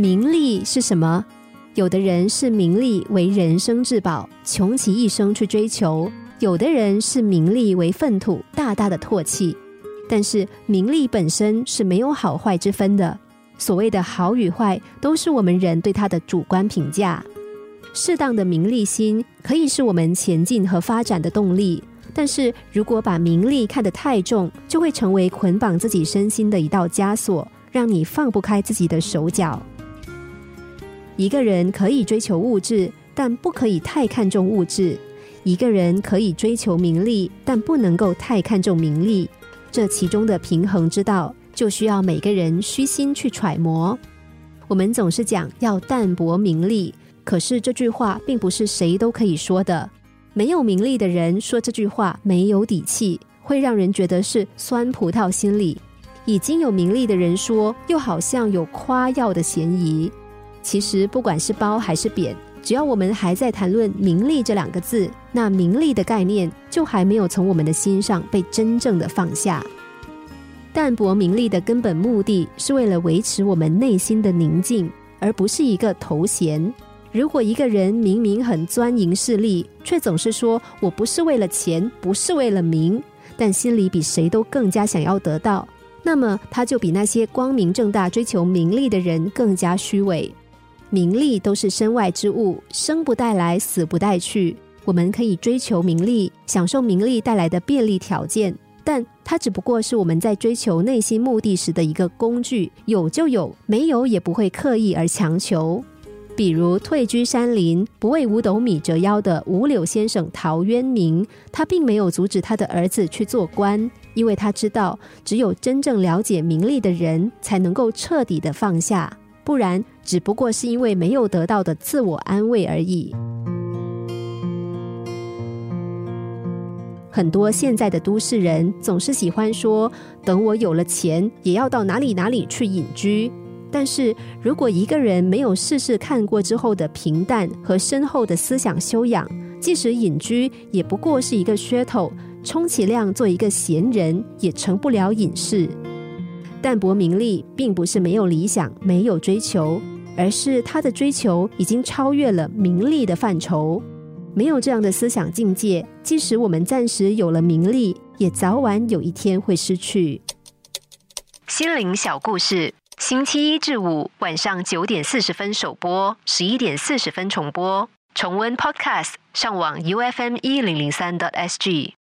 名利是什么？有的人视名利为人生至宝，穷其一生去追求；有的人视名利为粪土，大大的唾弃。但是名利本身是没有好坏之分的，所谓的好与坏，都是我们人对它的主观评价。适当的名利心可以是我们前进和发展的动力，但是如果把名利看得太重，就会成为捆绑自己身心的一道枷锁，让你放不开自己的手脚。一个人可以追求物质，但不可以太看重物质；一个人可以追求名利，但不能够太看重名利。这其中的平衡之道，就需要每个人虚心去揣摩。我们总是讲要淡泊名利，可是这句话并不是谁都可以说的。没有名利的人说这句话没有底气，会让人觉得是酸葡萄心理；已经有名利的人说，又好像有夸耀的嫌疑。其实，不管是褒还是贬，只要我们还在谈论名利这两个字，那名利的概念就还没有从我们的心上被真正的放下。淡泊名利的根本目的是为了维持我们内心的宁静，而不是一个头衔。如果一个人明明很钻营势利，却总是说我不是为了钱，不是为了名，但心里比谁都更加想要得到，那么他就比那些光明正大追求名利的人更加虚伪。名利都是身外之物，生不带来，死不带去。我们可以追求名利，享受名利带来的便利条件，但它只不过是我们在追求内心目的时的一个工具，有就有，没有也不会刻意而强求。比如退居山林，不为五斗米折腰的五柳先生陶渊明，他并没有阻止他的儿子去做官，因为他知道，只有真正了解名利的人，才能够彻底的放下。不然，只不过是因为没有得到的自我安慰而已。很多现在的都市人总是喜欢说：“等我有了钱，也要到哪里哪里去隐居。”但是如果一个人没有试试看过之后的平淡和深厚的思想修养，即使隐居，也不过是一个噱头，充其量做一个闲人，也成不了隐士。淡泊名利，并不是没有理想、没有追求，而是他的追求已经超越了名利的范畴。没有这样的思想境界，即使我们暂时有了名利，也早晚有一天会失去。心灵小故事，星期一至五晚上九点四十分首播，十一点四十分重播。重温 Podcast，上网 U F M 一零零三 t S G。